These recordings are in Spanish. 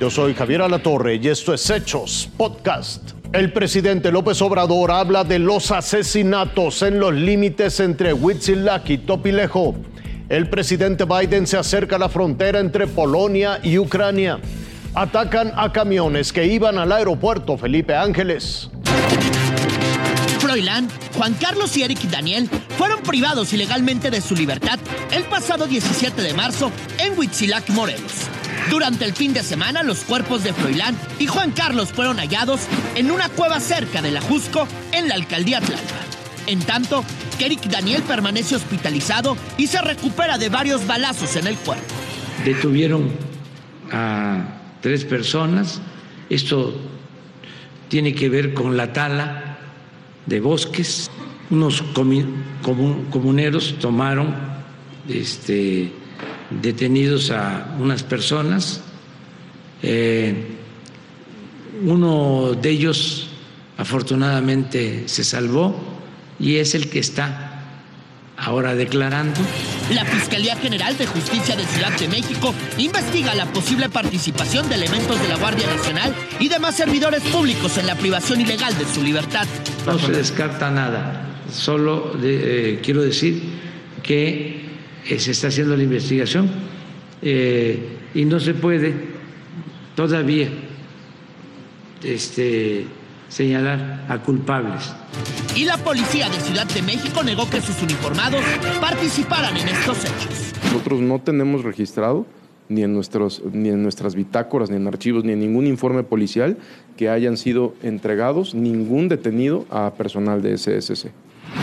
Yo soy Javier Alatorre y esto es Hechos Podcast. El presidente López Obrador habla de los asesinatos en los límites entre Huitzilac y Topilejo. El presidente Biden se acerca a la frontera entre Polonia y Ucrania. Atacan a camiones que iban al aeropuerto Felipe Ángeles. Froilán, Juan Carlos y Eric Daniel fueron privados ilegalmente de su libertad el pasado 17 de marzo en Huitzilac, Morelos. Durante el fin de semana, los cuerpos de Froilán y Juan Carlos fueron hallados en una cueva cerca de la Jusco, en la alcaldía Tlalpa. En tanto, Eric Daniel permanece hospitalizado y se recupera de varios balazos en el cuerpo. Detuvieron a tres personas. Esto tiene que ver con la tala de bosques. Unos comuneros tomaron este, detenidos a unas personas. Eh, uno de ellos afortunadamente se salvó y es el que está ahora declarando. La Fiscalía General de Justicia de Ciudad de México investiga la posible participación de elementos de la Guardia Nacional y demás servidores públicos en la privación ilegal de su libertad. No se descarta nada, solo eh, quiero decir que eh, se está haciendo la investigación eh, y no se puede todavía este, señalar a culpables. Y la policía de Ciudad de México negó que sus uniformados participaran en estos hechos. Nosotros no tenemos registrado ni en, nuestros, ni en nuestras bitácoras, ni en archivos, ni en ningún informe policial que hayan sido entregados ningún detenido a personal de SSC.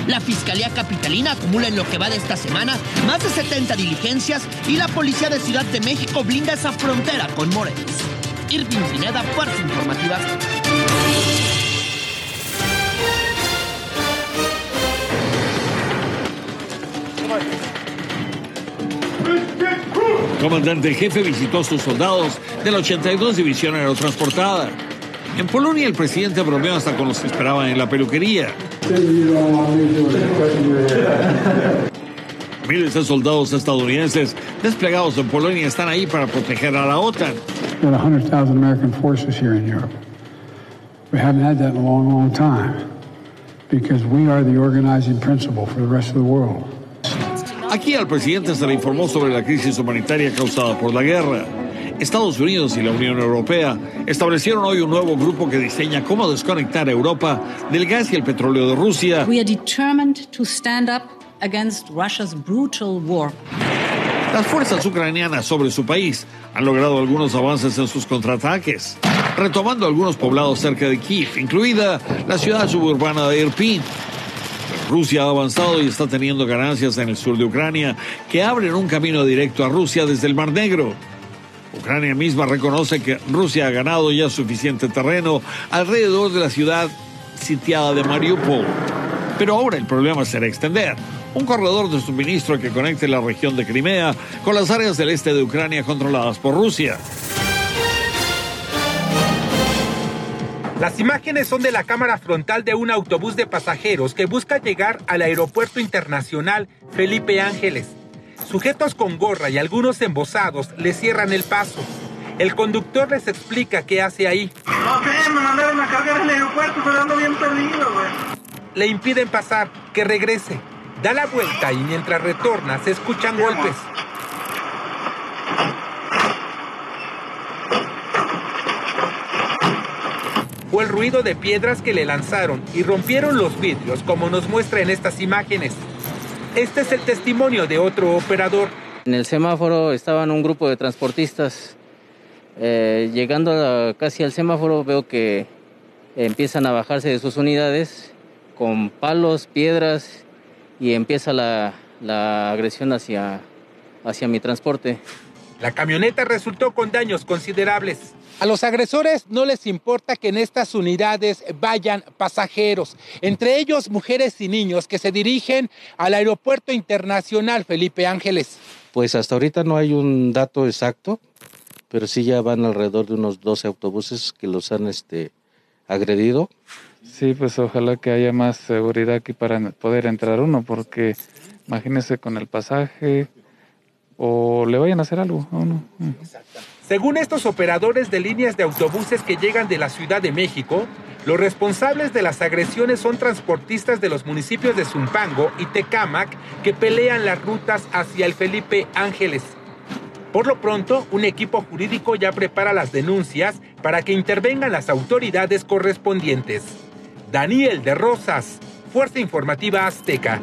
La Fiscalía Capitalina acumula en lo que va de esta semana más de 70 diligencias y la Policía de Ciudad de México blinda esa frontera con Morelos. Irving Pineda, Fuerza Informativa. comandante jefe visitó a sus soldados de la 82 División Aerotransportada. En Polonia, el presidente bromeó hasta con los que esperaban en la peluquería. Miles de soldados estadounidenses desplegados en Polonia están ahí para proteger a la OTAN. There are 100,000 American forces here in Europe. We haven't had that in a long, long time because we are the organizing principle for the rest of the world. Aquí al presidente se le informó sobre la crisis humanitaria causada por la guerra. Estados Unidos y la Unión Europea establecieron hoy un nuevo grupo que diseña cómo desconectar a Europa del gas y el petróleo de Rusia. We are determined to stand up against Russia's brutal war. Las fuerzas ucranianas sobre su país han logrado algunos avances en sus contraataques, retomando algunos poblados cerca de Kiev, incluida la ciudad suburbana de Irpin. Rusia ha avanzado y está teniendo ganancias en el sur de Ucrania que abren un camino directo a Rusia desde el Mar Negro. Ucrania misma reconoce que Rusia ha ganado ya suficiente terreno alrededor de la ciudad sitiada de Mariupol. Pero ahora el problema será extender un corredor de suministro que conecte la región de Crimea con las áreas del este de Ucrania controladas por Rusia. Las imágenes son de la cámara frontal de un autobús de pasajeros que busca llegar al aeropuerto internacional Felipe Ángeles. Sujetos con gorra y algunos embosados le cierran el paso. El conductor les explica qué hace ahí. No sé, me mandaron a cargar el aeropuerto, pero ando bien perdido, güey. Le impiden pasar, que regrese. Da la vuelta y mientras retorna se escuchan golpes. Fue el ruido de piedras que le lanzaron y rompieron los vidrios como nos muestra en estas imágenes. Este es el testimonio de otro operador. En el semáforo estaban un grupo de transportistas. Eh, llegando casi al semáforo veo que empiezan a bajarse de sus unidades con palos, piedras y empieza la, la agresión hacia, hacia mi transporte. La camioneta resultó con daños considerables. A los agresores no les importa que en estas unidades vayan pasajeros, entre ellos mujeres y niños que se dirigen al Aeropuerto Internacional Felipe Ángeles. Pues hasta ahorita no hay un dato exacto, pero sí ya van alrededor de unos 12 autobuses que los han este, agredido. Sí, pues ojalá que haya más seguridad aquí para poder entrar uno, porque imagínese con el pasaje o le vayan a hacer algo a uno. Según estos operadores de líneas de autobuses que llegan de la Ciudad de México, los responsables de las agresiones son transportistas de los municipios de Zumpango y Tecámac que pelean las rutas hacia el Felipe Ángeles. Por lo pronto, un equipo jurídico ya prepara las denuncias para que intervengan las autoridades correspondientes. Daniel de Rosas, Fuerza Informativa Azteca.